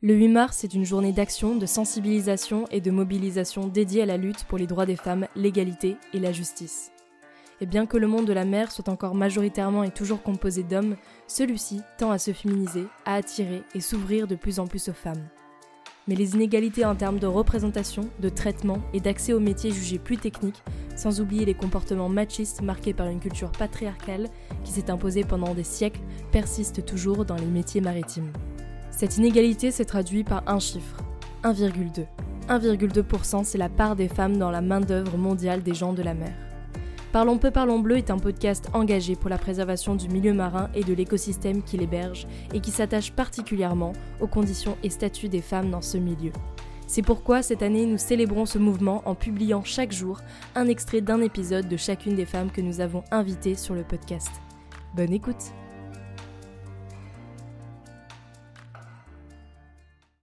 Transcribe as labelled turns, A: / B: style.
A: Le 8 mars est une journée d'action, de sensibilisation et de mobilisation dédiée à la lutte pour les droits des femmes, l'égalité et la justice. Et bien que le monde de la mer soit encore majoritairement et toujours composé d'hommes, celui-ci tend à se féminiser, à attirer et s'ouvrir de plus en plus aux femmes. Mais les inégalités en termes de représentation, de traitement et d'accès aux métiers jugés plus techniques, sans oublier les comportements machistes marqués par une culture patriarcale qui s'est imposée pendant des siècles, persistent toujours dans les métiers maritimes. Cette inégalité s'est traduite par un chiffre, 1,2. 1,2% c'est la part des femmes dans la main-d'œuvre mondiale des gens de la mer. Parlons peu, parlons bleu est un podcast engagé pour la préservation du milieu marin et de l'écosystème qui l'héberge et qui s'attache particulièrement aux conditions et statuts des femmes dans ce milieu. C'est pourquoi cette année nous célébrons ce mouvement en publiant chaque jour un extrait d'un épisode de chacune des femmes que nous avons invitées sur le podcast. Bonne écoute